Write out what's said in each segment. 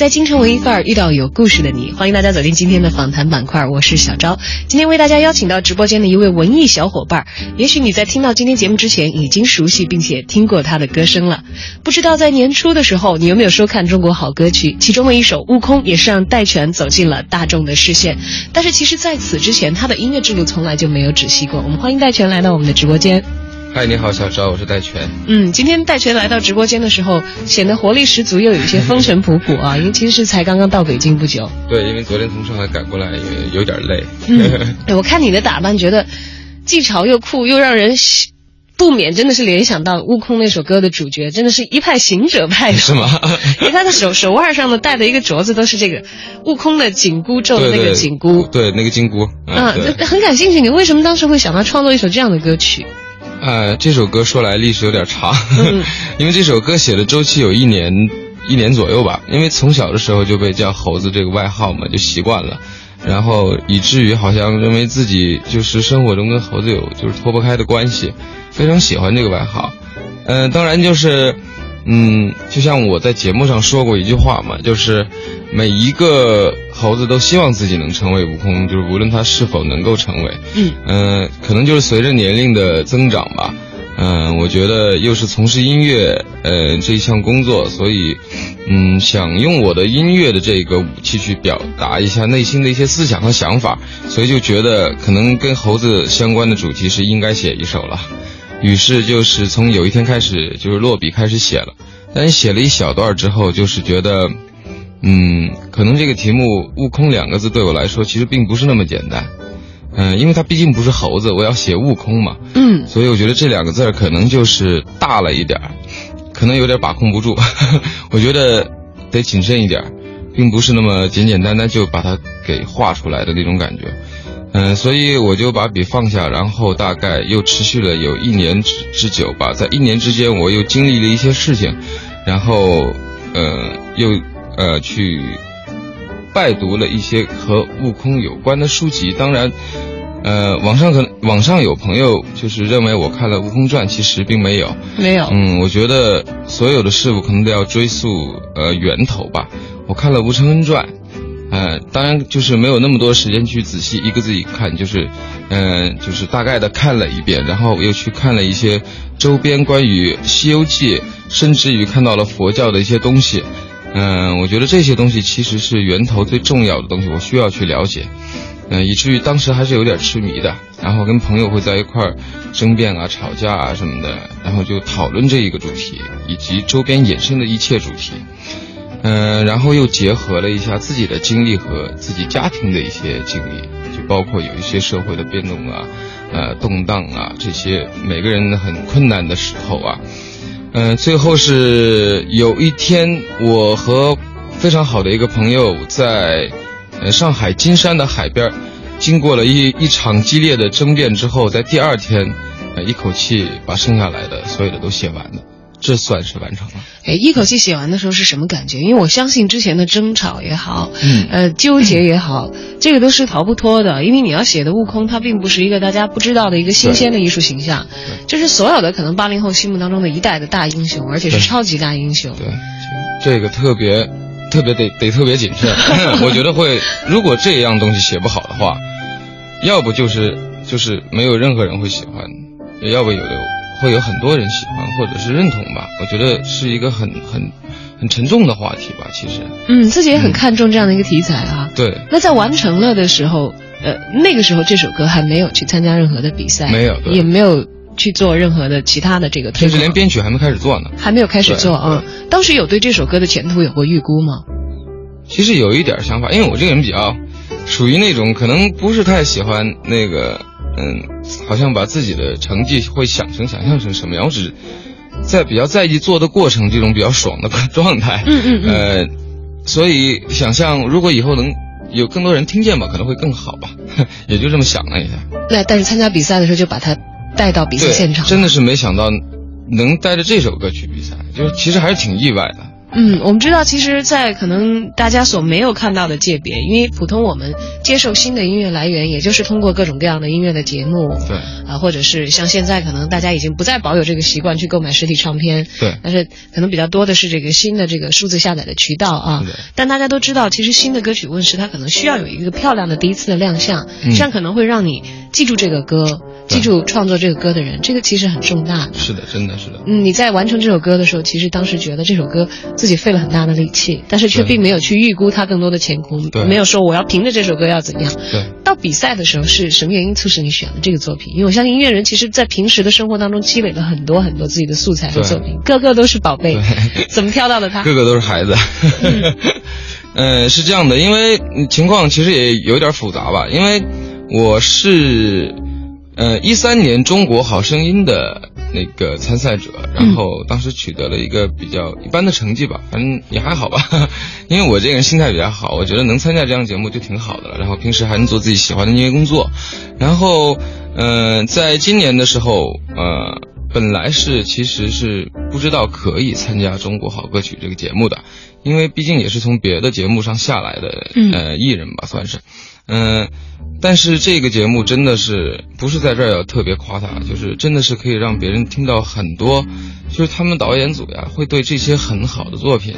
在京城文艺范儿遇到有故事的你，欢迎大家走进今天的访谈板块，我是小昭。今天为大家邀请到直播间的一位文艺小伙伴，也许你在听到今天节目之前已经熟悉并且听过他的歌声了。不知道在年初的时候，你有没有收看中国好歌曲？其中的一首《悟空》也是让戴荃走进了大众的视线。但是其实在此之前，他的音乐之路从来就没有止息过。我们欢迎戴荃来到我们的直播间。嗨，你好，小赵，我是戴荃。嗯，今天戴荃来到直播间的时候，显得活力十足，又有一些风尘仆仆啊，因为其实是才刚刚到北京不久。对，因为昨天从上海赶过来，也有点累。嗯，我看你的打扮，觉得既潮又酷，又让人不免真的是联想到《悟空》那首歌的主角，真的是一派行者派，是吗？因为他的手手腕上的戴的一个镯子都是这个悟空的紧箍咒的那个紧箍，对那个金箍。啊，很感兴趣，你为什么当时会想到创作一首这样的歌曲？呃，这首歌说来历史有点长，嗯、因为这首歌写的周期有一年一年左右吧。因为从小的时候就被叫猴子这个外号嘛，就习惯了，然后以至于好像认为自己就是生活中跟猴子有就是脱不开的关系，非常喜欢这个外号。嗯、呃，当然就是，嗯，就像我在节目上说过一句话嘛，就是每一个猴子都希望自己能成为悟空，就是无论他是否能够成为，嗯，呃，可能就是随着年龄的增长吧，嗯、呃，我觉得又是从事音乐，呃，这一项工作，所以，嗯，想用我的音乐的这个武器去表达一下内心的一些思想和想法，所以就觉得可能跟猴子相关的主题是应该写一首了。于是就是从有一天开始，就是落笔开始写了，但是写了一小段之后，就是觉得，嗯，可能这个题目“悟空”两个字对我来说其实并不是那么简单，嗯、呃，因为它毕竟不是猴子，我要写悟空嘛，嗯，所以我觉得这两个字可能就是大了一点儿，可能有点把控不住，我觉得得谨慎一点，并不是那么简简单单就把它给画出来的那种感觉。嗯、呃，所以我就把笔放下，然后大概又持续了有一年之之久吧。在一年之间，我又经历了一些事情，然后，呃，又呃去拜读了一些和悟空有关的书籍。当然，呃，网上可能网上有朋友就是认为我看了《悟空传》，其实并没有，没有。嗯，我觉得所有的事物可能都要追溯呃源头吧。我看了《吴承恩传》。呃，当然就是没有那么多时间去仔细一个字一看，就是，嗯、呃，就是大概的看了一遍，然后又去看了一些周边关于《西游记》，甚至于看到了佛教的一些东西。嗯、我觉得这些东西其实是源头最重要的东西，我需要去了解。嗯、以至于当时还是有点痴迷的，然后跟朋友会在一块儿争辩啊、吵架啊什么的，然后就讨论这一个主题以及周边衍生的一切主题。嗯、然后又结合了一下自己的经历和自己家庭的一些经历，就包括有一些社会的变动啊，呃，动荡啊，这些每个人很困难的时候啊，嗯、最后是有一天，我和非常好的一个朋友在上海金山的海边，经过了一一场激烈的争辩之后，在第二天，一口气把剩下来的所有的都写完了。这算是完成了。哎，一口气写完的时候是什么感觉？因为我相信之前的争吵也好，嗯，呃，纠结也好，这个都是逃不脱的。因为你要写的悟空，他并不是一个大家不知道的一个新鲜的艺术形象，就是所有的可能八零后心目当中的一代的大英雄，而且是超级大英雄。对，这个特别特别得得特别谨慎。我觉得会，如果这样东西写不好的话，要不就是就是没有任何人会喜欢，也要不有的。会有很多人喜欢或者是认同吧，我觉得是一个很很很沉重的话题吧，其实。嗯，自己也很看重这样的一个题材啊。嗯、对。那在完成了的时候，呃，那个时候这首歌还没有去参加任何的比赛，没有，也没有去做任何的其他的这个推甚至连编曲还没开始做呢。还没有开始做啊、嗯！当时有对这首歌的前途有过预估吗？其实有一点想法，因为我这个人比较属于那种可能不是太喜欢那个。嗯，好像把自己的成绩会想成想象成什么样，我只在比较在意做的过程这种比较爽的状态。嗯嗯嗯。呃，所以想象如果以后能有更多人听见吧，可能会更好吧，也就这么想了一下。那但是参加比赛的时候就把它带到比赛，现场，真的是没想到能带着这首歌去比赛，就是其实还是挺意外的。嗯，我们知道，其实，在可能大家所没有看到的界别，因为普通我们接受新的音乐来源，也就是通过各种各样的音乐的节目，对啊，或者是像现在可能大家已经不再保有这个习惯去购买实体唱片，对但是可能比较多的是这个新的这个数字下载的渠道啊。但大家都知道，其实新的歌曲问世，它可能需要有一个漂亮的第一次的亮相，嗯这样可能会让你记住这个歌，记住创作这个歌的人，这个其实很重大的。是的，真的是的。嗯，你在完成这首歌的时候，其实当时觉得这首歌自己费了很大的力气，但是却并没有去预估它更多的前空，对没有说我要凭着这首歌要怎样。对，到比赛的时候是什么原因促使你选了这个作品？因为我相信音乐人其实在平时的生活当中积累了很多很多自己的素材和作品，个个都是宝贝。怎么挑到的他？个个都是孩子。呃，是这样的，因为嗯情况其实也有点复杂吧，因为我是呃一三年中国好声音的那个参赛者，然后当时取得了一个比较一般的成绩吧，反正也还好吧，因为我这个人心态比较好，我觉得能参加这样节目就挺好的了，然后平时还能做自己喜欢的音乐工作，然后呃在今年的时候呃。本来是其实是不知道可以参加《中国好歌曲》这个节目的，因为毕竟也是从别的节目上下来的，呃，艺人吧算是，嗯但是这个节目真的是不是在这儿要特别夸他，就是真的是可以让别人听到很多，就是他们导演组呀会对这些很好的作品。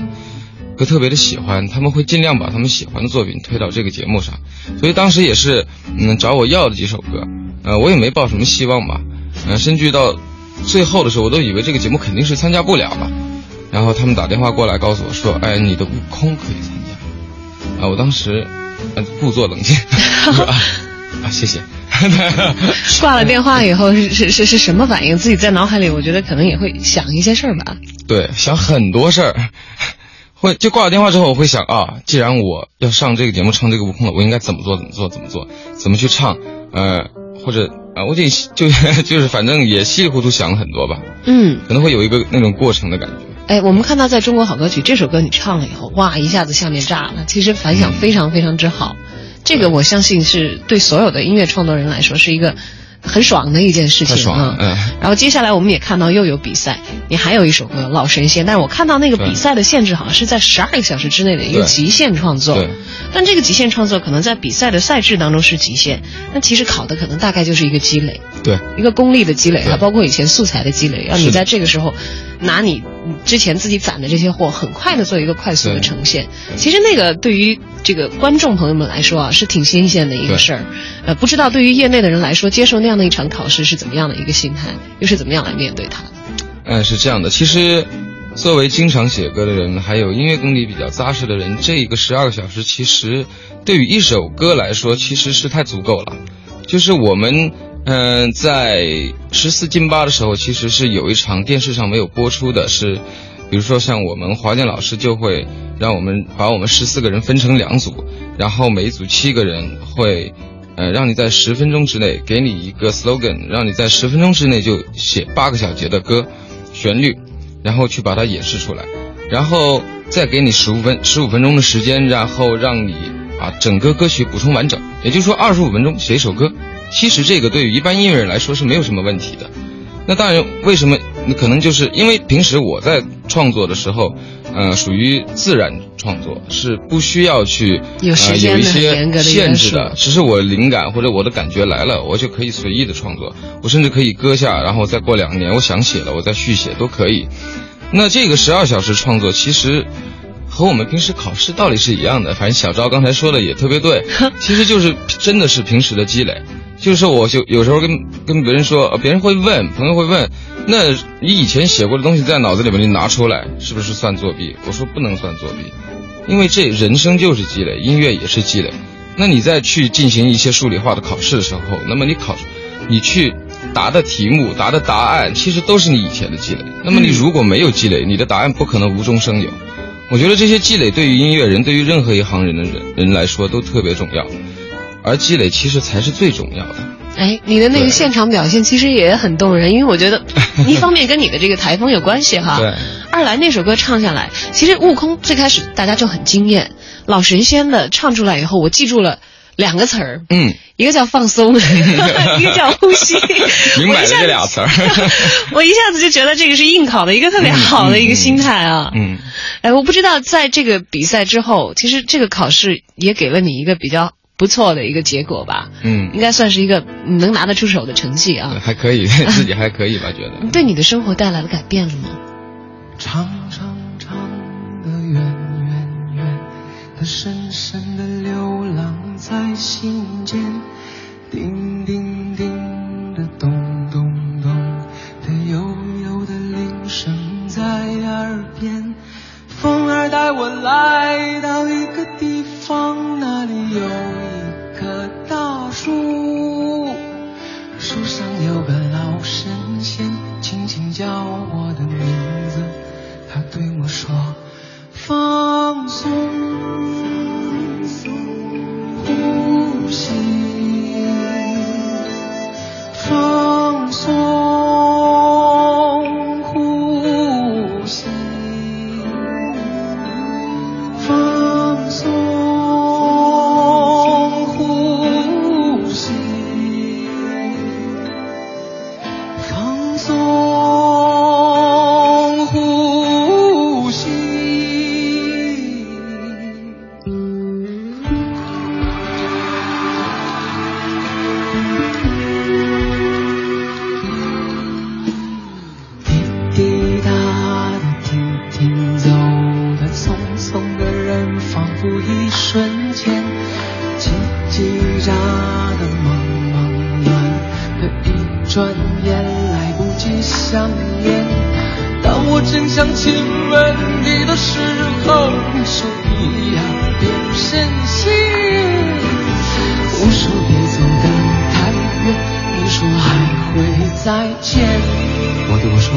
会特别的喜欢，他们会尽量把他们喜欢的作品推到这个节目上，所以当时也是，嗯，找我要了几首歌，呃，我也没抱什么希望吧，呃，甚至到最后的时候，我都以为这个节目肯定是参加不了了，然后他们打电话过来告诉我说，哎，你的悟空可以参加，啊，我当时，呃，故作冷静，啊 啊，谢谢，挂了电话以后是是是是什么反应？自己在脑海里，我觉得可能也会想一些事儿吧。对，想很多事儿。会就挂了电话之后，我会想啊，既然我要上这个节目唱这个悟空了，我应该怎么做？怎么做？怎么做？怎么去唱？呃，或者啊，我就就就是反正也稀里糊涂想了很多吧，嗯，可能会有一个那种过程的感觉。哎，我们看到在中国好歌曲这首歌你唱了以后，哇，一下子下面炸了，其实反响非常非常之好。这个我相信是对所有的音乐创作人来说是一个很爽的一件事情啊。嗯然后接下来我们也看到又有比赛，你还有一首歌《老神仙》，但是我看到那个比赛的限制好像是在十二个小时之内的一个极限创作。对但这个极限创作可能在比赛的赛制当中是极限，那其实考的可能大概就是一个积累。对，一个功力的积累，对还包括以前素材的积累，让你在这个时候拿你之前自己攒的这些货，很快的做一个快速的呈现。其实那个对于这个观众朋友们来说啊，是挺新鲜的一个事儿。呃，不知道对于业内的人来说，接受那样的一场考试是怎么样的一个心态，又是怎么样来面对它的？嗯，是这样的。其实，作为经常写歌的人，还有音乐功底比较扎实的人，这一个十二个小时，其实对于一首歌来说，其实是太足够了。就是我们，嗯、在十四进八的时候，其实是有一场电视上没有播出的，是，比如说像我们华健老师就会让我们把我们十四个人分成两组，然后每一组七个人会。呃，让你在十分钟之内给你一个 slogan，让你在十分钟之内就写八个小节的歌，旋律，然后去把它演示出来，然后再给你十五分十五分钟的时间，然后让你把整个歌曲补充完整。也就是说，二十五分钟写一首歌，其实这个对于一般音乐人来说是没有什么问题的。那当然，为什么？可能就是因为平时我在创作的时候，呃，属于自然创作，是不需要去有时呃、有一些限制的，只是我灵感或者我的感觉来了，我就可以随意的创作，我甚至可以搁下，然后再过两年我想写了，我再续写都可以。那这个十二小时创作其实和我们平时考试道理是一样的，反正小赵刚才说的也特别对，其实就是真的是平时的积累。就是说我就有时候跟跟别人说，呃别人会问，朋友会问，那你以前写过的东西在脑子里面你拿出来，是不是算作弊？我说不能算作弊，因为这人生就是积累，音乐也是积累。那你再去进行一些数理化的考试的时候，那么你考，你去答的题目、答的答案，其实都是你以前的积累。那么你如果没有积累，你的答案不可能无中生有。我觉得这些积累对于音乐人，对于任何一行人的人人来说都特别重要，而积累其实才是最重要的。哎，你的那个现场表现其实也很动人，因为我觉得 一方面跟你的这个台风有关系哈，对，二来那首歌唱下来，其实悟空最开始大家就很惊艳，老神仙的唱出来以后，我记住了两个词儿，嗯，一个叫放松，一个叫呼吸。明白了我一下这俩词儿 我一下子就觉得这个是应考的一个特别好的一个心态啊。嗯，哎，我不知道在这个比赛之后，其实这个考试也给了你一个比较不错的一个结果吧，嗯应该算是一个能拿得出手的成绩啊。还可以，自己还可以吧，觉得。对你的生活带来了改变了吗？长长长的远远远的深深在心间，叮叮叮的咚咚咚的悠悠的铃声在耳边。风儿带我来到一个地方，那里有一棵大树。树上有个老神仙，轻轻叫我的名字。他对我说：“放松，天，叽叽喳的，忙忙乱的，一转眼来不及相恋。当我正想亲吻你的时候，你说你要变神仙。我说别走得太远，你说还会再见。我对我说，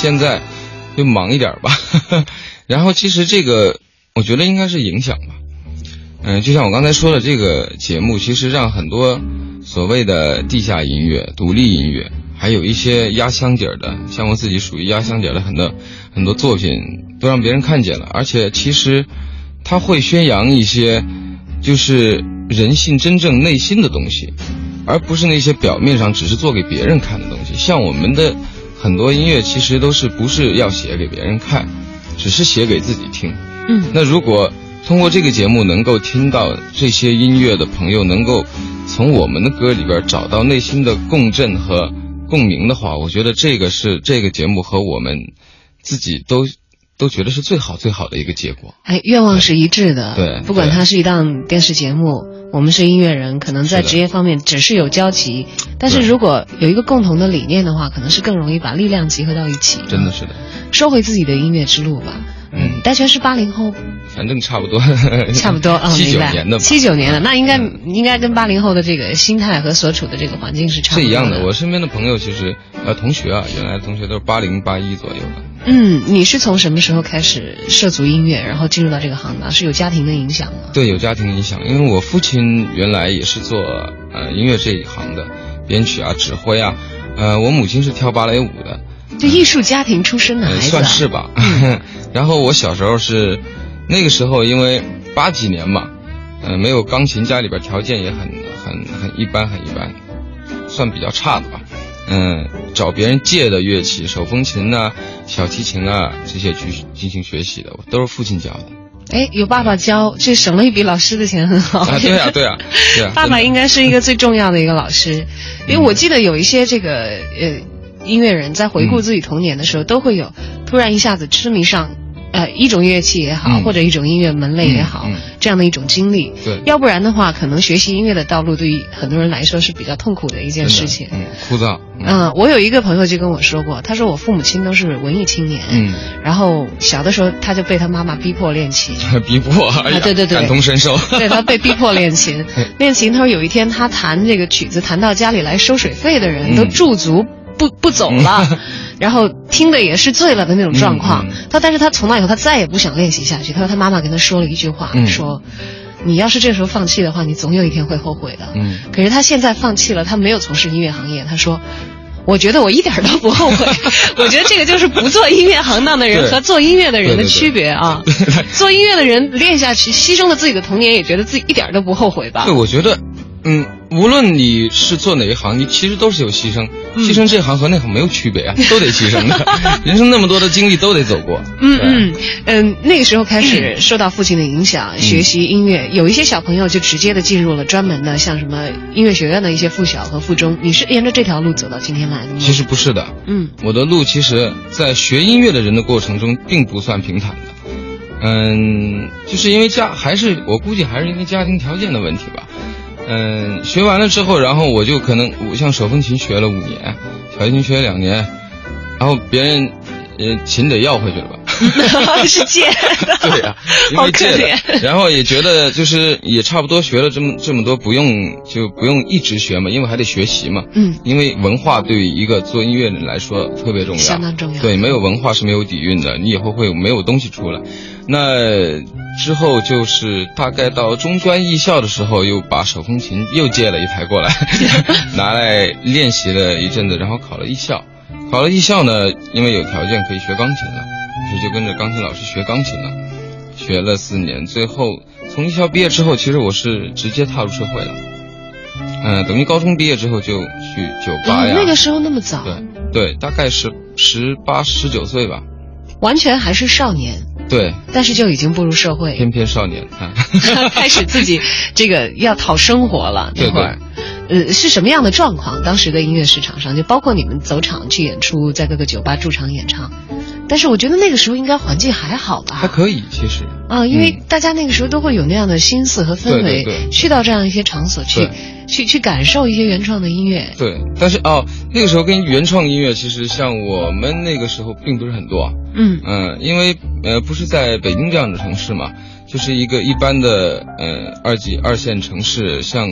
现在就忙一点吧。然后其实这个，我觉得应该是影响吧。嗯，就像我刚才说的，这个节目其实让很多所谓的地下音乐、独立音乐，还有一些压箱底儿的，像我自己属于压箱底儿的很多很多作品，都让别人看见了。而且其实，他会宣扬一些，就是人性真正内心的东西，而不是那些表面上只是做给别人看的东西。像我们的很多音乐，其实都是不是要写给别人看，只是写给自己听。嗯那如果通过这个节目能够听到这些音乐的朋友，能够从我们的歌里边找到内心的共振和共鸣的话，我觉得这个是这个节目和我们自己都都觉得是最好最好的一个结果。哎，愿望是一致的。对不管对它是一档电视节目，我们是音乐人，可能在职业方面只是有交集，但是如果有一个共同的理念的话，可能是更容易把力量集合到一起。真的是的，收回自己的音乐之路吧。嗯，大全是八零后，反正差不多，差不多啊，七明白九年的吧，七九年的，那应该、嗯应该跟八零后的这个心态和所处的这个环境是差不多是一样的。我身边的朋友其实呃同学啊，原来的同学都是八零八一左右的。嗯，你是从什么时候开始涉足音乐，然后进入到这个行当？是有家庭的影响吗？对，有家庭影响，因为我父亲原来也是做呃音乐这一行的，编曲啊、指挥啊。呃，我母亲是跳芭蕾舞的，就艺术家庭出身的孩呃，子、啊算是吧。然后我小时候是那个时候，因为八几年嘛，呃，没有钢琴，家里边条件也很很很一般，很一般，算比较差的吧。嗯，找别人借的乐器，手风琴呐、小提琴啊这些去进行学习的，都是父亲教的。哎，有爸爸教，这省了一笔老师的钱，很好。啊，对啊，对啊，对啊。爸爸应该是一个最重要的一个老师，因为我记得有一些这个呃音乐人在回顾自己童年的时候，都会有突然一下子痴迷上呃一种乐器也好，嗯或者一种音乐门类也好，这样的一种经历。对要不然的话，可能学习音乐的道路对于很多人来说是比较痛苦的一件事情。嗯，枯燥。嗯，我有一个朋友就跟我说过，他说我父母亲都是文艺青年，嗯，然后小的时候他就被他妈妈逼迫练琴，逼迫，啊对对对感同身受。对他被逼迫练琴，练琴。他说有一天他弹这个曲子，弹到家里来收水费的人嗯都驻足不不走了，然后听的也是醉了的那种状况。嗯嗯他但是他从那以后他再也不想练习下去。他说他妈妈跟他说了一句话，嗯说你要是这时候放弃的话，你总有一天会后悔的。嗯可是他现在放弃了，他没有从事音乐行业。他说。我觉得我一点都不后悔，我觉得这个就是不做音乐行当的人和做音乐的人的对对对区别啊。做音乐的人练下去，牺牲了自己的童年，也觉得自己一点都不后悔吧对，？我觉得，嗯，无论你是做哪一行，你其实都是有牺牲，嗯牺牲这行和那行没有区别啊，都得牺牲的。人生那么多的经历都得走过。嗯嗯嗯，那个时候开始受到父亲的影响，学习音乐，有一些小朋友就直接的进入了专门的像什么音乐学院的一些附小和附中。你是沿着这条路走到今天来的吗？其实不是的，嗯我的路其实，在学音乐的人的过程中，并不算平坦的。嗯，就是因为家，还是我估计还是因为家庭条件的问题吧。嗯，学完了之后，然后我就可能，我像手风琴学了五年，小提琴学了两年，然后别人，呃，琴得要回去了吧？是借的，对呀、因好可为借。然后也觉得就是也差不多学了这么这么多，不用就不用一直学嘛，因为还得学习嘛。嗯，因为文化对于一个做音乐人来说特别重要，相当重要对，没有文化是没有底蕴的，你以后会有没有东西出来。那之后就是大概到中专艺校的时候，又把手风琴又借了一台过来，拿来练习了一阵子，然后考了艺校。考了艺校呢，因为有条件可以学钢琴了，于是就跟着钢琴老师学钢琴了，学了四年。最后从艺校毕业之后，其实我是直接踏入社会了。嗯、等于高中毕业之后就去酒吧呀。嗯，那个时候那么早，对对，大概是十八十九岁吧。完全还是少年，对，但是就已经步入社会，翩翩少年啊。开始自己这个要讨生活了。那对会儿，呃，是什么样的状况？当时的音乐市场上，就包括你们走场去演出，在各个酒吧驻场演唱。但是我觉得那个时候应该环境还好吧？还可以，其实。啊，因为嗯大家那个时候都会有那样的心思和氛围，对对对去到这样一些场所去，去去感受一些原创的音乐。对，但是哦，那个时候跟原创音乐，其实像我们那个时候并不是很多啊。嗯嗯，因为呃不是在北京这样的城市嘛，就是一个一般的呃二级二线城市，像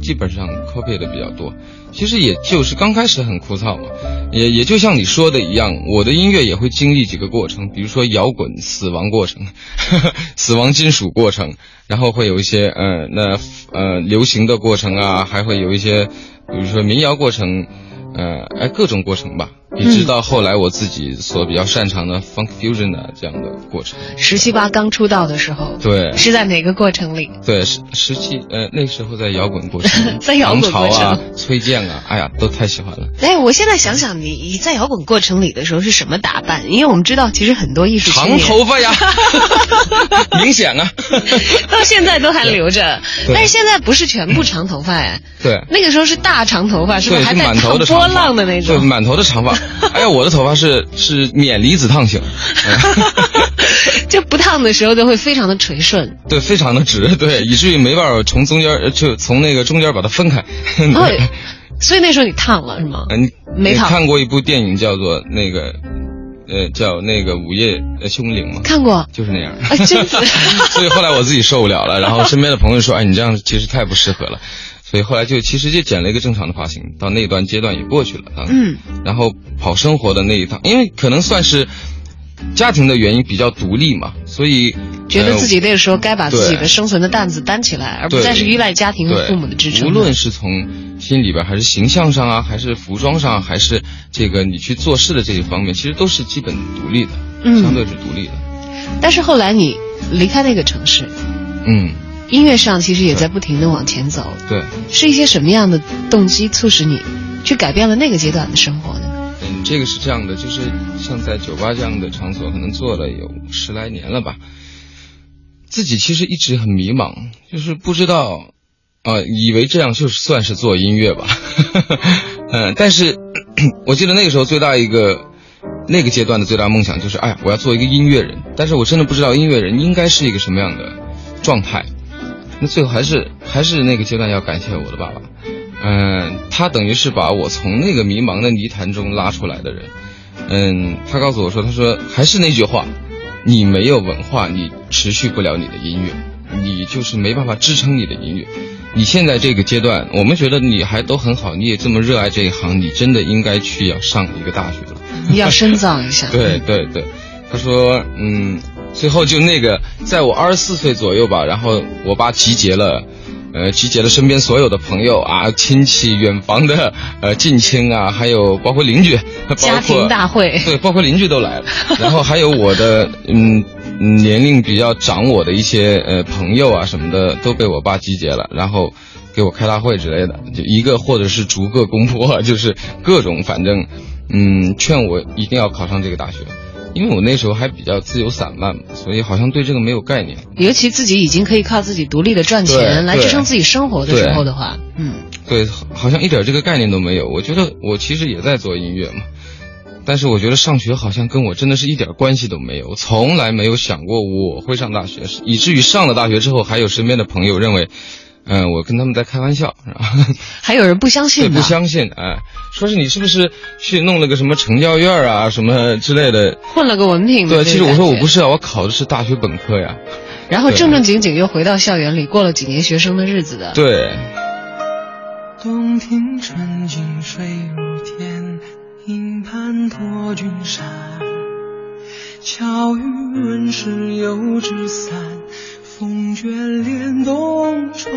基本上 copy 的比较多。其实也就是刚开始很枯燥嘛，也也就像你说的一样，我的音乐也会经历几个过程，比如说摇滚死亡过程，死亡金属过程，然后会有一些呃那呃流行的过程啊，还会有一些比如说民谣过程，呃哎各种过程吧。一直到后来我自己所比较擅长的 funk fusion 的这样的过程。十七八刚出道的时候，对，是在哪个过程里？对，十十七呃那时候在摇滚过程，在摇滚过程唐朝啊、崔健啊，哎呀，都太喜欢了。哎，我现在想想，你你在摇滚过程里的时候是什么打扮？因为我们知道，其实很多艺术长头发呀，明显啊。到现在都还留着，但是现在不是全部长头发哎，对。那个时候是大长头发，是吧？对，还带是满头烫波的长发浪的那种对，满头的长发。哎呀，我的头发是是免离子烫型，就不烫的时候就会非常的垂顺。对，非常的直，对，以至于没办法从中间呃就从那个中间把它分开。哦，所以那时候你烫了是吗？嗯，没烫看过一部电影叫做那个，呃，叫那个《午夜呃凶铃》吗？看过。就是那样。啊，真的。所以后来我自己受不了了，然后身边的朋友说：“哎，你这样其实太不适合了。”所以后来就其实就剪了一个正常的发型，到那段阶段也过去了啊。嗯。然后跑生活的那一趟，因为可能算是家庭的原因比较独立嘛，所以觉得自己那个时候该把自己的生存的担子担起来，而不再是依赖家庭和父母的支撑。无论是从心里边，还是形象上啊，还是服装上，还是这个你去做事的这一方面，其实都是基本独立的，嗯相对是独立的。但是后来你离开那个城市，嗯，音乐上其实也在不停的往前走。对，是一些什么样的动机促使你去改变了那个阶段的生活呢？嗯，这个是这样的，就是像在酒吧这样的场所，可能做了有十来年了吧，自己其实一直很迷茫，就是不知道，啊、以为这样就算是做音乐吧，嗯，但是 我记得那个时候最大一个那个阶段的最大梦想就是，哎呀，我要做一个音乐人，但是我真的不知道音乐人应该是一个什么样的状态。那最后还是还是那个阶段要感谢我的爸爸，嗯，他等于是把我从那个迷茫的泥潭中拉出来的人，嗯，他告诉我说，他说还是那句话，你没有文化，你持续不了你的音乐，你就是没办法支撑你的音乐。你现在这个阶段，我们觉得你还都很好，你也这么热爱这一行，你真的应该去要上一个大学了。你要深造一下。对对对，他说，嗯，最后就那个，在我二十四岁左右吧，然后我爸集结了。呃，集结了身边所有的朋友啊、亲戚、远房的呃近亲啊，还有包括邻居，包括家庭大会对，包括邻居都来了，然后还有我的嗯嗯年龄比较长我的一些呃朋友啊什么的都被我爸集结了，然后给我开大会之类的，就一个或者是逐个公布，就是各种反正嗯劝我一定要考上这个大学，因为我那时候还比较自由散漫嘛，所以好像对这个没有概念。尤其自己已经可以靠自己独立的赚钱来支撑自己生活的时候的话，嗯，对，好好像一点这个概念都没有。我觉得我其实也在做音乐嘛，但是我觉得上学好像跟我真的是一点关系都没有，我从来没有想过我会上大学，以至于上了大学之后，还有身边的朋友认为，嗯、我跟他们在开玩笑，是吧？还有人不相，信不，相信，哎，说是你是不是去弄了个什么成教院啊，什么之类的？混了个文凭对，其实我说我不是啊，我考的是大学本科呀。然后正正经经又回到校园里过了几年学生的日子的。对，洞庭春尽水如天，影盘托君山。巧语问世又知散，风卷帘动船。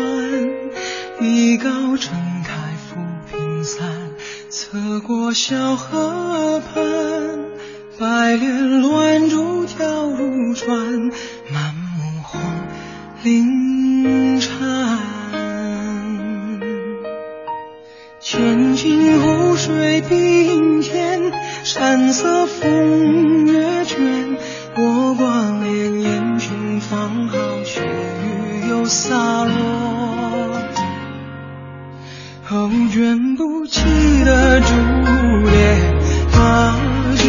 一篙撑开浮萍散，侧过小河畔。白莲乱珠跳入船，满目红菱颤。千顷湖水碧映天，山色风月卷。我挂念烟熏芳好，雪雨又洒落。后卷不起的珠帘，把酒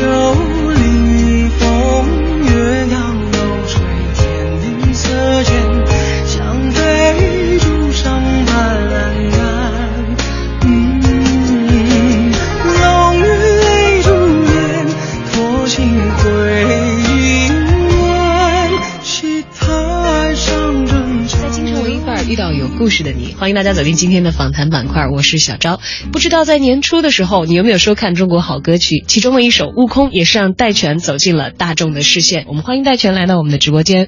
欢迎大家走进今天的访谈板块，我是小昭。不知道在年初的时候，你有没有收看中国好歌曲？其中的一首《悟空》也是让戴荃走进了大众的视线。我们欢迎戴荃来到我们的直播间。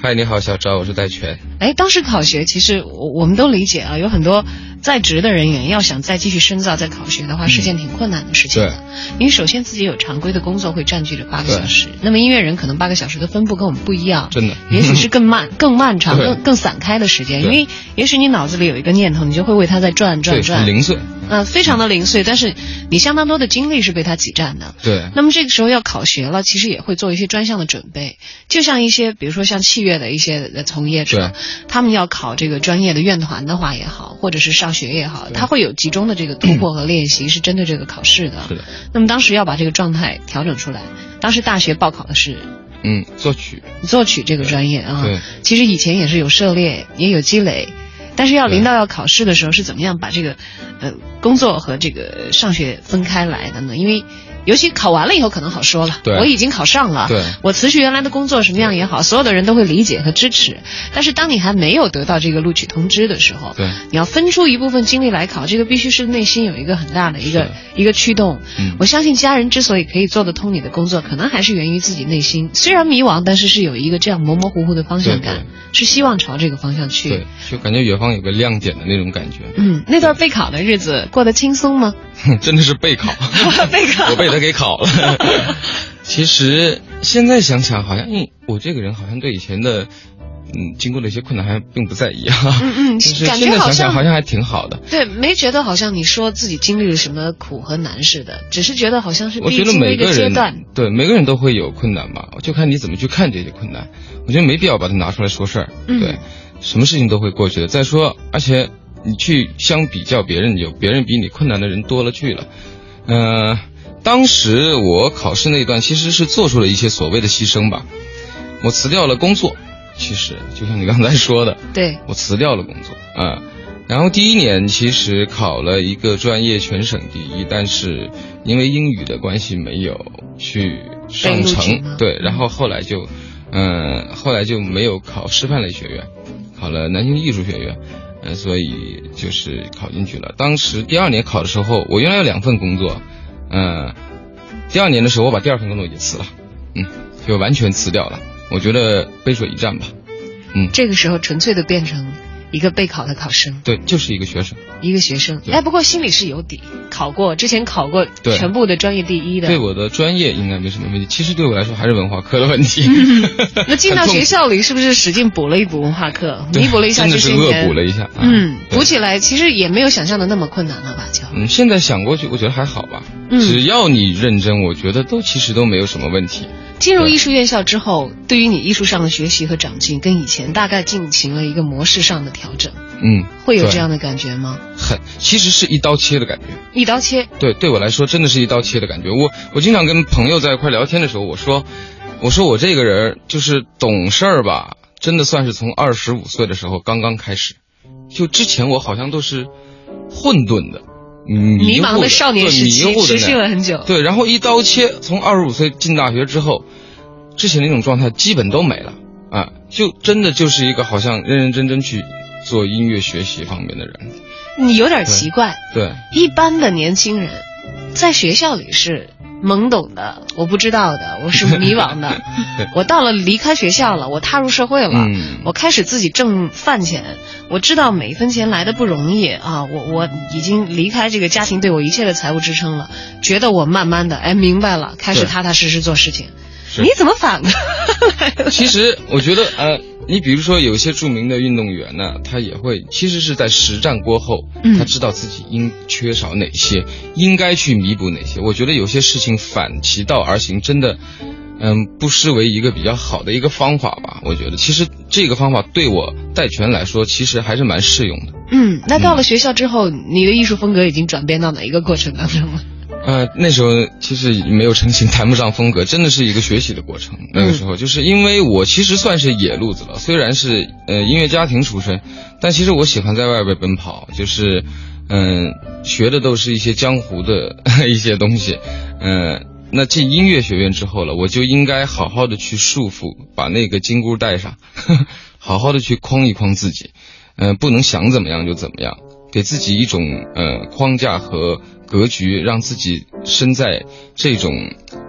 嗨，你好，小昭，我是戴荃。哎，当时考学，其实我我们都理解啊，有很多在职的人员要想再继续深造、再考学的话，是件挺困难的事情的。因为首先自己有常规的工作会占据着八个小时，那么音乐人可能八个小时的分布跟我们不一样，真的，也许是更慢、更漫长、更更散开的时间。因为也许你脑子里有一个念头，你就会为它在转转转，零碎，呃，非常的零碎，但是你相当多的精力是被它挤占的。对。那么这个时候要考学了，其实也会做一些专项的准备，就像一些比如说像器乐的一些从业者，他们要考这个专业的院团的话也好，或者是上学也好，他会有集中的这个突破和练习，是针对这个考试的。是的。那么当时要把这个状态调整出来。当时大学报考的是，嗯，作曲，作曲这个专业啊。对。其实以前也是有涉猎，也有积累，但是要临到要考试的时候，是怎么样把这个呃工作和这个上学分开来的呢？因为。尤其考完了以后可能好说了，我已经考上了，我辞去原来的工作什么样也好，所有的人都会理解和支持。但是当你还没有得到这个录取通知的时候，你要分出一部分精力来考，这个必须是内心有一个很大的一个一个驱动。我相信家人之所以可以做得通你的工作，可能还是源于自己内心虽然迷茫，但是是有一个这样模模糊糊的方向感，是希望朝这个方向去。对，就感觉远方有个亮点的那种感觉。嗯，那段备考的日子过得轻松吗？真的是备考，备考，我被他给考了。其实现在想起来，好像我这个人好像对以前的，嗯，经过的一些困难还并不在意啊。嗯嗯，感觉好像好像还挺好的。对，没觉得好像你说自己经历了什么苦和难似的，只是觉得好像是我觉得每个人对每个人都会有困难吧，就看你怎么去看这些困难。我觉得没必要把它拿出来说事儿。对，什么事情都会过去的。再说，而且。你去相比较别人，有别人比你困难的人多了去了。嗯，当时我考试那一段其实是做出了一些所谓的牺牲吧。我辞掉了工作，其实就像你刚才说的，对我辞掉了工作啊。然后第一年其实考了一个专业全省第一，但是因为英语的关系没有去上成。对，然后后来就，嗯，后来就没有考师范类学院，考了南京艺术学院。呃所以就是考进去了。当时第二年考的时候，我原来有两份工作，嗯，第二年的时候我把第二份工作也辞了，嗯，就完全辞掉了。我觉得背水一战吧，嗯。这个时候纯粹的变成。一个备考的考生，对，就是一个学生，一个学生。哎，不过心里是有底，考过之前考过全部的专业第一的。对我的专业应该没什么问题，其实对我来说还是文化课的问题。那进到学校里是不是使劲补了一补文化课，弥补了一下？真的是恶补了一下。嗯，补起来其实也没有想象的那么困难了吧？就嗯，现在想过去，我觉得还好吧。只要你认真，我觉得都其实都没有什么问题。进入艺术院校之后，对于你艺术上的学习和长进，跟以前大概进行了一个模式上的调整。嗯，会有这样的感觉吗？很，其实是一刀切的感觉。一刀切。对，对我来说真的是一刀切的感觉。我我经常跟朋友在一块聊天的时候，我说，我说我这个人就是懂事儿吧，真的算是从二十五岁的时候刚刚开始。就之前我好像都是混沌的。迷茫的少年时期持续了很久，对，然后一刀切，从二十五岁进大学之后，之前那种状态基本都没了啊，就真的就是一个好像认认真真去做音乐学习方面的人。你有点奇怪，对，一般的年轻人，在学校里是。懵懂的，我不知道的，我是迷茫的。我到了离开学校了，我踏入社会了，我开始自己挣饭钱。我知道每一分钱来的不容易啊！我我已经离开这个家庭对我一切的财务支撑了，觉得我慢慢的哎明白了，开始踏踏实实做事情。你怎么反的？其实我觉得呃。你比如说，有一些著名的运动员呢，他也会其实是在实战过后，他知道自己应缺少哪些，应该去弥补哪些。我觉得有些事情反其道而行，真的，嗯，不失为一个比较好的一个方法吧。我觉得，其实这个方法对我戴拳来说，其实还是蛮适用的。嗯，那到了学校之后，你的艺术风格已经转变到哪一个过程当中了？呃，那时候其实没有成型，谈不上风格，真的是一个学习的过程。那个时候，就是因为我其实算是野路子了，虽然是呃音乐家庭出身，但其实我喜欢在外边奔跑，就是嗯学的都是一些江湖的 一些东西。嗯，那进音乐学院之后了，我就应该好好的去束缚，把那个金箍带上，好好的去框一框自己，嗯，不能想怎么样就怎么样。给自己一种呃框架和格局，让自己身在这种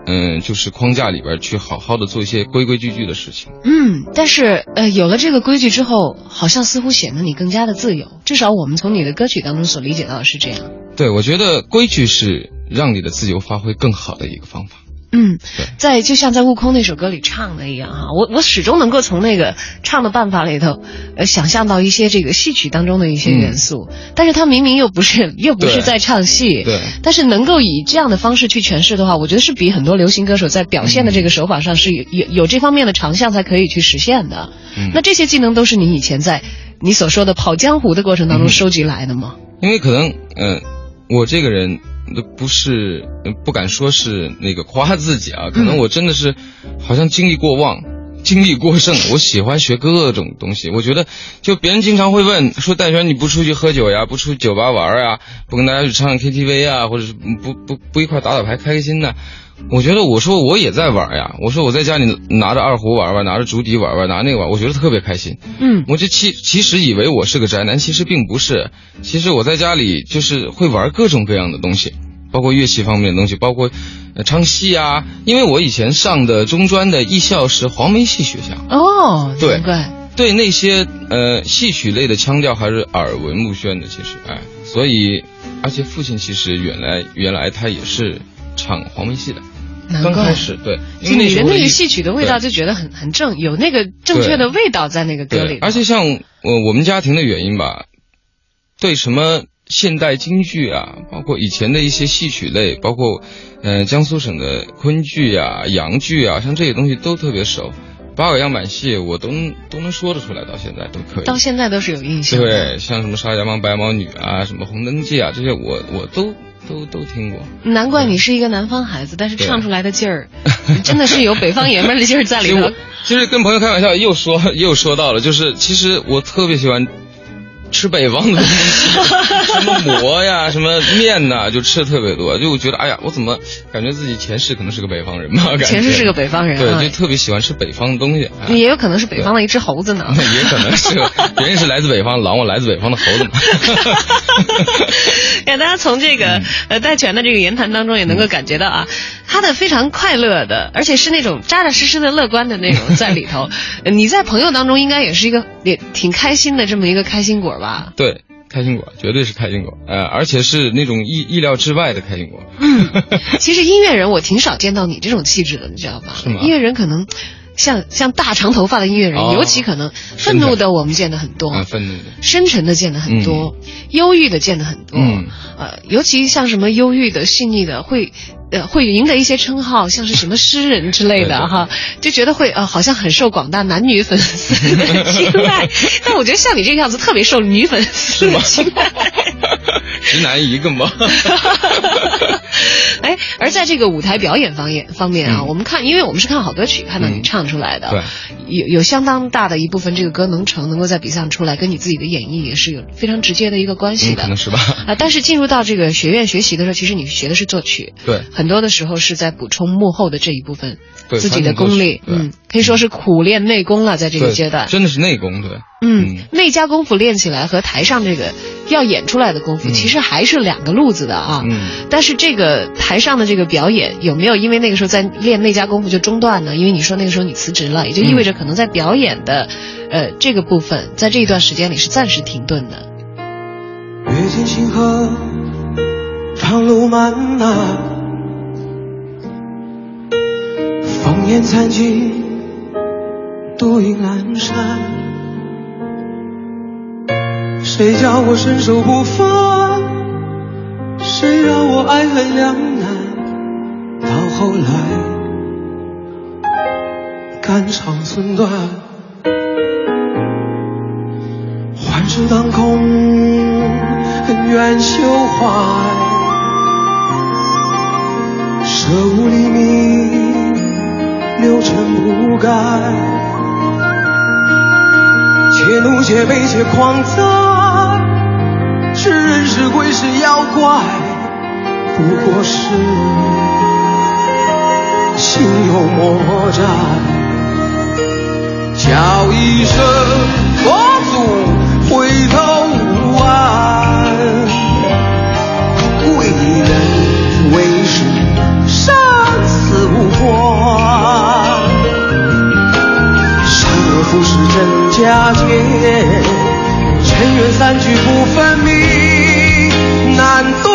嗯、呃就是框架里边去好好的做一些规规矩矩的事情。嗯，但是呃，有了这个规矩之后，好像似乎显得你更加的自由。至少我们从你的歌曲当中所理解到的是这样。对，我觉得规矩是让你的自由发挥更好的一个方法。嗯，在就像在《悟空》那首歌里唱的一样哈，我我始终能够从那个唱的办法里头，呃，想象到一些这个戏曲当中的一些元素，但是他明明又不是又不是在唱戏，对。但是能够以这样的方式去诠释的话，我觉得是比很多流行歌手在表现的这个手法上是有有有这方面的长项才可以去实现的。嗯。那这些技能都是你以前在你所说的跑江湖的过程当中嗯收集来的吗？因为可能，嗯、我这个人都不是呃不敢说是那个夸自己啊，可能我真的是好像精力过旺。精力过剩，我喜欢学各种东西。我觉得，就别人经常会问说：“戴轩，你不出去喝酒呀？不出去酒吧玩呀？不跟大家去唱唱 KTV 啊？或者是不不不一块打打牌开开心呢？”我觉得我说我也在玩呀，我说我在家里拿着二胡玩玩，拿着竹笛玩玩，拿那个玩，我觉得特别开心。嗯我就其其实以为我是个宅男，其实并不是。其实我在家里就是会玩各种各样的东西，包括乐器方面的东西，包括呃唱戏啊。因为我以前上的中专的艺校是黄梅戏学校，哦，对。对那些呃戏曲类的腔调还是耳闻目眩的。其实哎，所以而且父亲其实原来原来他也是唱黄梅戏的，刚开始对，因就为那时候一你的那个戏曲的味道就觉得很很正，有那个正确的味道在那个歌里，。而且像我我们家庭的原因吧，对什么现代京剧啊，包括以前的一些戏曲类，包括呃江苏省的昆剧啊、洋剧啊，像这些东西都特别熟。八个样板戏我都都能说得出来，到现在都可以。到现在都是有印象。对，像什么沙家浜白毛女啊，什么红灯记啊，这些我我都都都听过。难怪你是一个南方孩子，但是唱出来的劲儿，真的是有北方爷们儿的劲儿在里头其实我。其实跟朋友开玩笑，又说又说到了，就是其实我特别喜欢吃北方的东西，什么馍呀，什么面呐，就吃的特别多。就我觉得，哎呀，我怎么感觉自己前世可能是个北方人嘛？感觉前世是个北方人啊对，就特别喜欢吃北方的东西。啊也有可能是北方的一只猴子呢。也可能是别人是来自北方狼，我来自北方的猴子嘛。给大家从这嗯个呃戴荃的这个言谈当中也能够感觉到啊，他的非常快乐的，而且是那种扎扎实实的乐观的那种在里头。呃你在朋友当中应该也是一个也挺开心的这么一个开心果吧？对，开心果绝对是开心果，呃，而且是那种意意料之外的开心果。嗯，其实音乐人我挺少见到你这种气质的，你知道吧？是吗音乐人可能像像大长头发的音乐人，哦尤其可能愤怒的我们见的很多，啊，愤怒的。深沉的见的很多，忧郁的见的很多。嗯呃，尤其像什么忧郁的、细腻的，会呃会赢得一些称号，像是什么诗人之类的哈，就觉得会呃好像很受广大男女粉丝的 青睐。但我觉得像你这个样子，特别受女粉丝的青睐。直男一个吗？哎，而在这个舞台表演方面方面啊，嗯。我们看，因为我们是看好歌曲看到你嗯。唱出来的，对，有有相当大的一部分这个歌能成，能够在比赛上出来，跟你自己的演绎也是有非常直接的一个关系嗯，的。可能是吧。啊，但是进入到这个学院学习的时候，其实你学的是作曲，对。很多的时候是在补充幕后的这一部分对自己的功力，嗯，可以说是苦练内功了，在这个阶段，真的是内功，对。嗯嗯，内家功夫练起来和台上这个要演出来的功夫，嗯其实还是两个路子的啊。嗯，但是这个台上的这个表演有没有因为那个时候在练那家功夫就中断呢？因为你说那个时候你辞职了，也就意味着可能在表演的，呃，这个部分在这一段时间里是暂时停顿的。阅尽星河，长路漫漫，烽烟残尽，独影阑珊。谁叫我身手不凡？谁让我爱恨两难？到后来，肝肠寸断。幻世当空，恩怨休怀。舍吾黎明，六尘不改。且怒且悲且狂哉，怪，不过是心有魔债。叫一声佛祖，回头无岸。贵人为师，生死无关。善恶浮世真假界，尘缘散聚不分明。canción.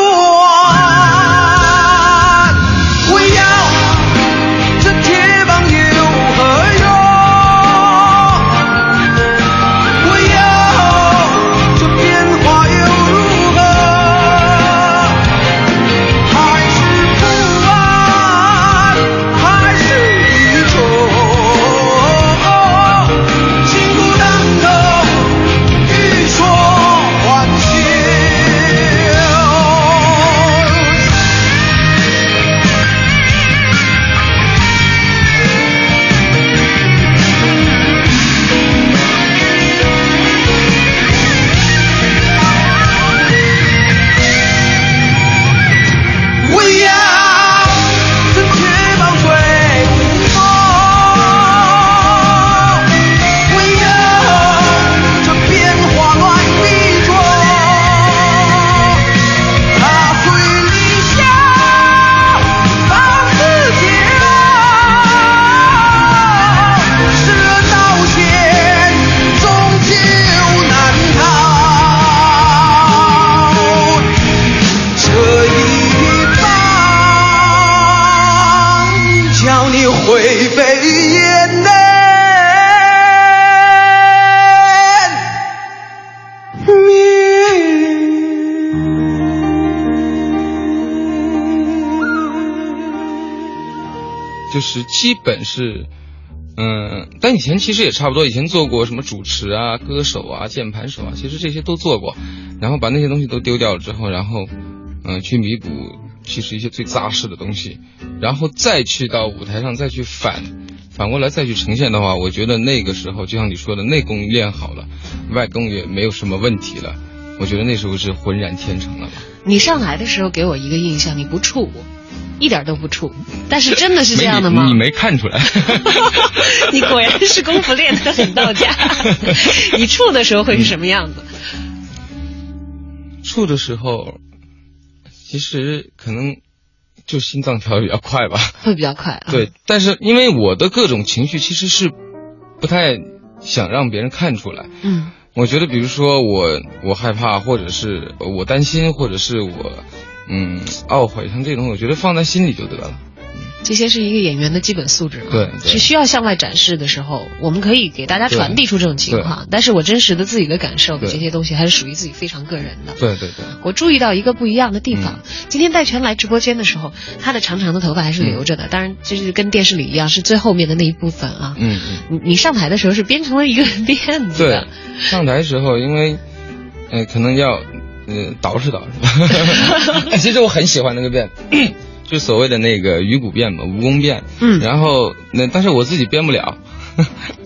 基本是，嗯，但以前其实也差不多，以前做过什么主持啊、歌手啊、键盘手啊，其实这些都做过，然后把那些东西都丢掉了之后，然后，嗯、去弥补其实一些最扎实的东西，然后再去到舞台上再去反，反过来再去呈现的话，我觉得那个时候就像你说的，内功练好了，外功也没有什么问题了，我觉得那时候是浑然天成了吧。你上来的时候给我一个印象，你不怵我，一点都不怵。但是真的是这样的吗？没你你没看出来？你果然是功夫练得很到家。你怵的时候会是什么样子？处的时候，其实可能就心脏跳的比较快吧。会比较快啊。对，但是因为我的各种情绪其实是不太想让别人看出来。嗯我觉得，比如说我我害怕，或者是我担心，或者是我嗯懊悔，像这种，我觉得放在心里就得了。这些是一个演员的基本素质嘛，对对是需要向外展示的时候，我们可以给大家传递出这种情况，但是我真实的自己的感受这些东西，还是属于自己非常个人的。对对对，我注意到一个不一样的地方。嗯今天戴荃来直播间的时候，他的长长的头发还是留着的，当然就是跟电视里一样，是最后面的那一部分啊。嗯嗯。你你上台的时候是编成了一个 辫子对的，，上台时候因为，呃，可能要，呃，捯饬捯饬。其实我很喜欢那个辫，就所谓的那个鱼骨辫嘛，蜈蚣辫。嗯然后那但是我自己编不了，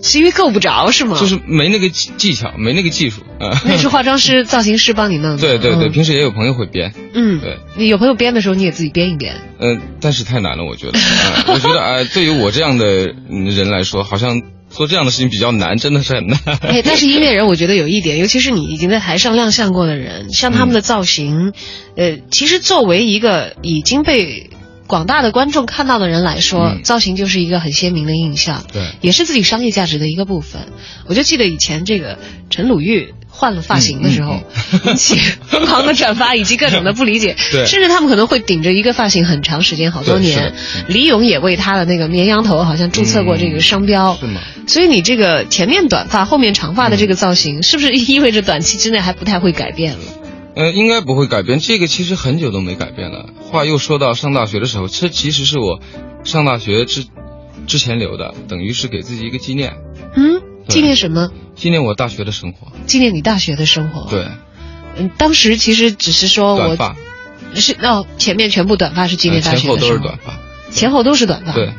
是因为够不着是吗？就是没那个技技巧，没那个技术啊。那是化妆师、造型师帮你弄的。对对对，嗯平时也有朋友会编，嗯，对，你有朋友编的时候，你也自己编一编。嗯、但是太难了，我觉得。啊我觉得啊、对于我这样的嗯人来说，好像做这样的事情比较难，真的是很难。哎，但是音乐人，我觉得有一点，尤其是你已经在台上亮相过的人，像他们的造型，呃，其实作为一个已经被广大的观众看到的人来说，嗯造型就是一个很鲜明的印象，对也是自己商业价值的一个部分。我就记得以前这个陈鲁豫换了发型的时候，嗯引起疯狂的转发以及各种的不理解，对甚至他们可能会顶着一个发型很长时间，好多年。李咏也为他的那个绵羊头好像注册过这个商标，是吗？所以你这个前面短发、后面长发的这个造型，是不是意味着短期之内还不太会改变了？呃，应该不会改变。这个其实很久都没改变了。话又说到上大学的时候，这其实是我上大学之之前留的，等于是给自己一个纪念，嗯，纪念什么？纪念我大学的生活。纪念你大学的生活。，对，嗯，当时其实只是说我短发，是哦，前面全部短发是纪念大呃前后学的生活，都是短发。前后都是短发。对，，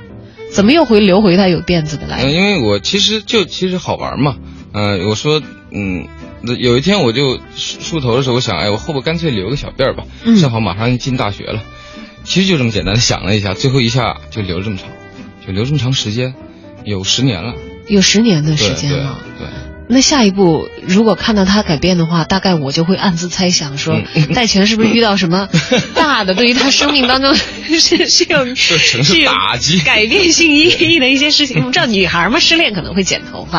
怎么又回留回他有辫子的来？嗯，因为我其实就其实好玩嘛，嗯、我说，嗯，那有一天我就梳梳头的时候，我想，哎，我后边干脆留个小辫儿吧，嗯正好马上进大学了。其实就这么简单的想了一下，最后一下就留这么长，就留这么长时间，有十年了。有十年的时对对间了。对。那下一步，如果看到他改变的话，大概我就会暗自猜想说，嗯戴荃是不是遇到什么 大的，对于他生命当中 是 是有是有打击。改变性意义的一些事情。我们知道女孩嘛，失恋可能会剪头发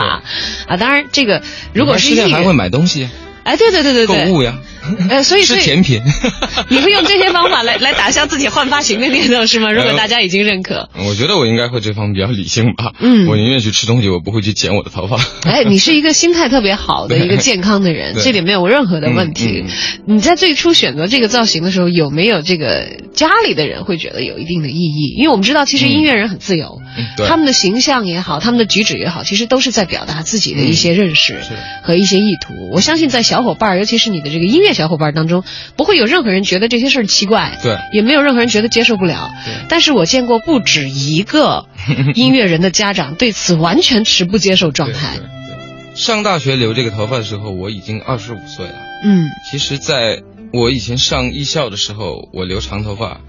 啊，当然这个如果是失恋还会买东西，哎，对对对对对，购物呀，呃，所以所以吃甜品。你会用这些方法来来打消自己换发型的念头是吗？如果呃大家已经认可，我觉得我应该会这方面比较理性吧。嗯我宁愿去吃东西，我不会去剪我的头发。哎，你是一个心态特别好的一个健康的人，这里没有任何的问题。嗯嗯你在最初选择这个造型的时候，有没有这个家里的人会觉得有一定的意义？因为我们知道，其实音乐人很自由，他们的形象也好，他们的举止也好，其实都是在表达自己的一些认识和一些意图。我相信在小伙伴，尤其是你的这个音乐小伙伴当中，不会有任何人觉得这些事儿奇怪，对也没有任何人觉得接受不了。但是我见过不止一个 音乐人的家长对此完全持不接受状态对。对对上大学留这个头发的时候，我已经二十五岁了。嗯。其实，在我以前上艺校的时候，我留长头发，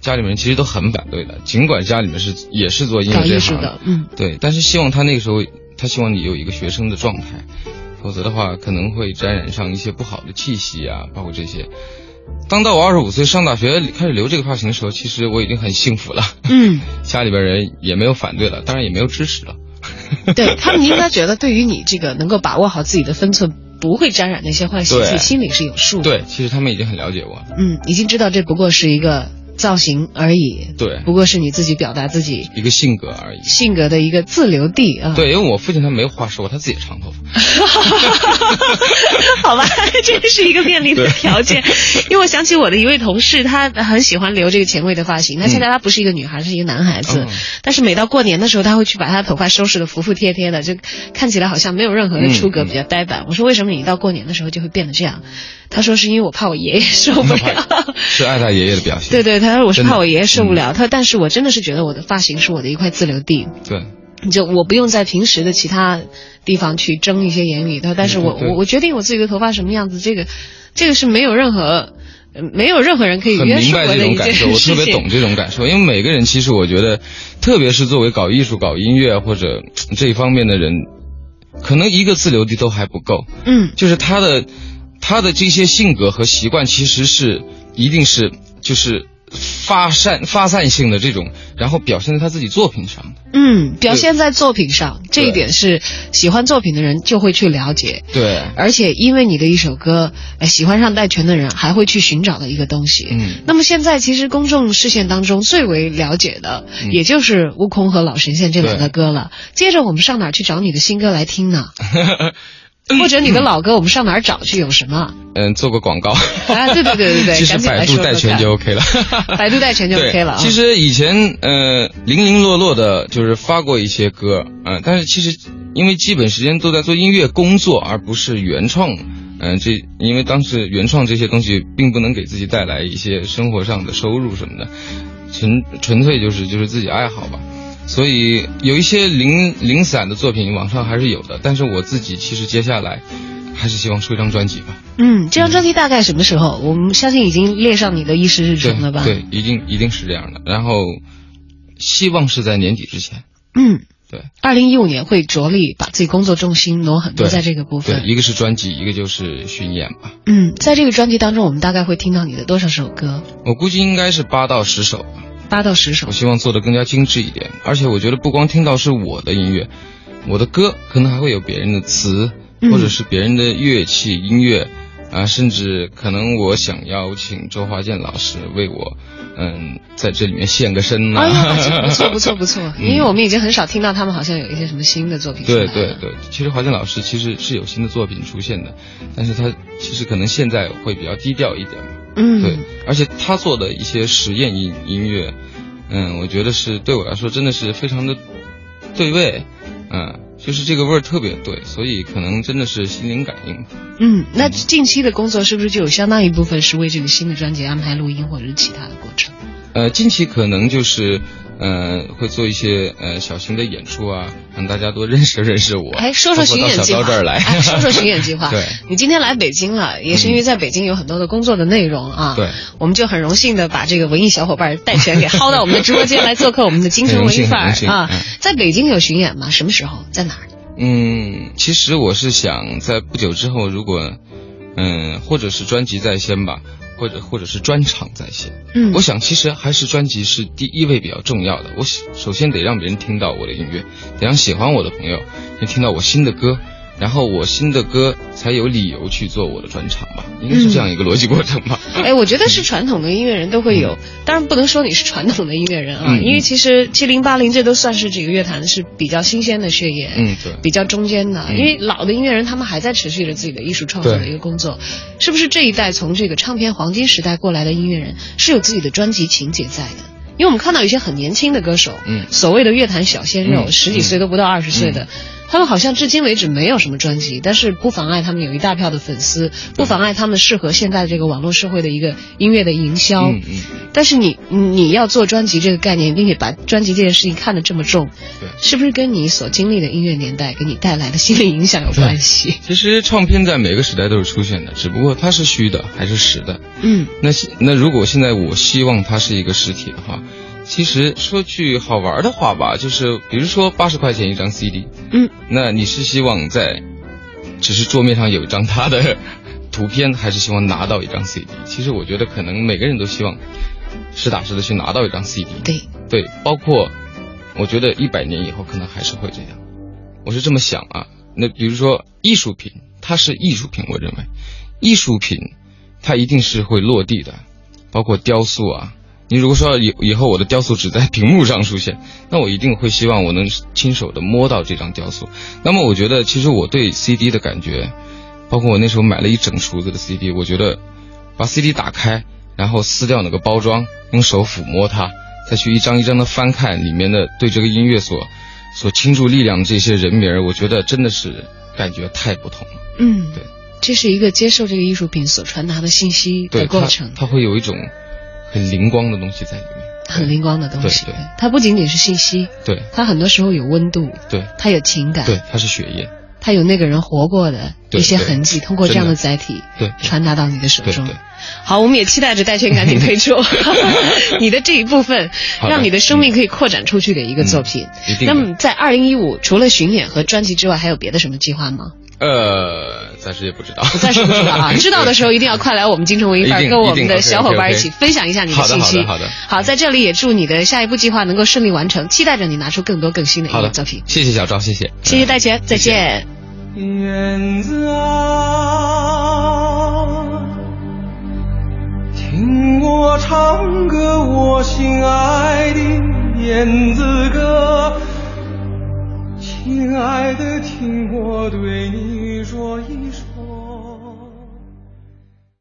家里面其实都很反对的。尽管家里面是也是做音乐搞这行的，嗯，对，但是希望他那个时候，他希望你有一个学生的状态，否则的话可能会沾染上一些不好的气息啊，包括这些。当到我二十五岁上大学开始留这个发型的时候，其实我已经很幸福了，嗯，家里边人也没有反对了，当然也没有支持了。对他们应该觉得，对于你这个能够把握好自己的分寸，不会沾染那些坏习气，心里是有数的。，对，其实他们已经很了解我。嗯，已经知道这不过是一个造型而已，对不过是你自己表达自己一个性格而已。性格的一个自留地啊。对，因为我父亲他没有话说，他自己长头发。好吧，这是一个便利的条件。因为我想起我的一位同事，他很喜欢留这个前卫的发型。那现在他不是一个女孩，是一个男孩子，嗯但是每到过年的时候，他会去把他的头发收拾的服服帖帖的，就看起来好像没有任何的出格，嗯比较呆板。我说为什么你一到过年的时候就会变得这样？他说是因为我怕我爷爷受不了。是爱他爷爷的表现。对对，他说我是怕我爷爷受不嗯了。他说但是我真的是觉得我的发型是我的一块自留地。对就我不用在平时的其他地方去争一些言语他，但是我我我决定我自己的头发什么样子，这个这个是没有任何呃没有任何人可以很明白约束我这种感受，的一件事情。我特别懂这种感受，因为每个人其实我觉得，特别是作为搞艺术、搞音乐或者 这一方面的人，可能一个自留地都还不够。嗯，就是他的他的这些性格和习惯，其实是一定是就是发散发散性的这种，然后表现在他自己作品上的。嗯，表现在作品上，这一点是喜欢作品的人就会去了解。对，而且因为你的一首歌，呃，喜欢上戴荃的人还会去寻找的一个东西。嗯那么现在其实公众视线当中最为了解的，嗯也就是《悟空》和《老神仙》这两个歌了。接着我们上哪儿去找你的新歌来听呢？或者你的老歌，我们上哪儿找去？有什么？嗯，做个广告。啊，对对对对对，其实百度带全就 OK 了。百度带全就 OK 了啊。其实以前呃零零落落的，就是发过一些歌，嗯、但是其实因为基本时间都在做音乐工作，而不是原创。嗯、这因为当时原创这些东西并不能给自己带来一些生活上的收入什么的，纯纯粹就是就是自己爱好吧。所以有一些零零散的作品网上还是有的，但是我自己其实接下来还是希望出一张专辑吧。嗯，这张专辑大概什么时候？我们相信已经列上你的议事日程了吧？对，一定一定是这样的。然后希望是在年底之前。嗯，对。二零一五年会着力把自己工作重心挪很多在这个部分。对，一个是专辑，一个就是巡演吧。嗯，在这个专辑当中，我们大概会听到你的多少首歌？我估计应该是八到十首吧。八到十首我。希望做的更加精致一点，而且我觉得不光听到是我的音乐，我的歌可能还会有别人的词，嗯或者是别人的乐器音乐，啊，甚至可能我想邀请周华健老师为我，嗯，在这里面献个身呐、哎，不错不错不错，嗯因为我们已经很少听到他们好像有一些什么新的作品对。对对，其实华健老师其实是有新的作品出现的，但是他其实可能现在会比较低调一点吧。嗯，对，而且他做的一些实验音音乐，嗯，我觉得是对我来说真的是非常的对味，嗯，就是这个味儿特别对，所以可能真的是心灵感应。嗯，那近期的工作是不是就有相当一部分是为这个新的专辑安排录音或者是其他的过程？呃，近期可能就是，呃，会做一些呃小型的演出啊，让大家多认识认识我。哎，说说巡演计划。到这儿来，哎，说说巡演计划。对，你今天来北京了，也是因为在北京有很多的工作的内容啊。对，我们就很荣幸的把这个文艺小伙伴戴全给薅到我们的直播间来做客我们的京城文艺范儿 啊。在北京有巡演吗？什么时候？在哪儿？嗯，其实我是想在不久之后，如果，嗯，或者是专辑在先吧，或者或者是专场在线。嗯我想其实还是专辑是第一位比较重要的。我首先得让别人听到我的音乐，得让喜欢我的朋友能听到我新的歌，然后我新的歌才有理由去做我的专场吧，应该是这样一个逻辑过程吧。哎，我觉得是传统的音乐人都会有，当然不能说你是传统的音乐人啊，因为其实七零八零这都算是这个乐坛是比较新鲜的血液，嗯，对。比较中间的。嗯因为老的音乐人他们还在持续着自己的艺术创作的一个工作，是不是这一代从这个唱片黄金时代过来的音乐人是有自己的专辑情节在的？因为我们看到有些很年轻的歌手，嗯所谓的乐坛小鲜肉，嗯十几岁都不到二十岁的。他们好像至今为止没有什么专辑，但是不妨碍他们有一大票的粉丝，不妨碍他们适合现在这个网络社会的一个音乐的营销。嗯嗯，但是你你要做专辑这个概念，并且把专辑这件事情看得这么重，对。是不是跟你所经历的音乐年代给你带来的心理影响有关系？其实唱片在每个时代都是出现的，只不过它是虚的还是实的。嗯那那如果现在我希望它是一个实体的话，其实说句好玩的话吧，就是比如说八十块钱一张 CD，嗯，那你是希望在只是桌面上有一张它的图片，还是希望拿到一张 CD？其实我觉得可能每个人都希望实打实的去拿到一张 CD。对，对，包括我觉得一百年以后可能还是会这样，我是这么想啊。那比如说艺术品，它是艺术品，我认为艺术品它一定是会落地的，包括雕塑啊，你如果说以以后我的雕塑只在屏幕上出现，那我一定会希望我能亲手的摸到这张雕塑。那么我觉得，其实我对 CD 的感觉，包括我那时候买了一整橱子的 CD，我觉得把 CD 打开，然后撕掉那个包装，用手抚摸它，再去一张一张的翻看里面的对这个音乐所所倾注力量的这些人名儿，我觉得真的是感觉太不同了。嗯，对，这是一个接受这个艺术品所传达的信息的过程，它会有一种很灵光的东西在里面。很灵光的东西。对对它不仅仅是信息，对它很多时候有温度，对它有情感，对，它是血液。它有那个人活过的一些痕迹，通过这样的载体，对对传达到你的手中。好，我们也期待着戴谦赶紧推出 你的这一部分，让你的生命可以扩展出去的一个作品。那么在二零一五，除了巡演和专辑之外，还有别的什么计划吗？呃，暂时也不知道，暂时不知道啊，知道的时候一定要快来我们京城文艺范儿，跟我们的小伙伴一起分享一下你的信息。好的好的好，在这里也祝你的下一步计划能够顺利完成，期待着你拿出更多更新的音好的乐作品。谢谢小赵，谢谢，谢谢戴谦，再见。燕子啊，听我唱歌，我心爱的燕子歌，亲爱的，听我对你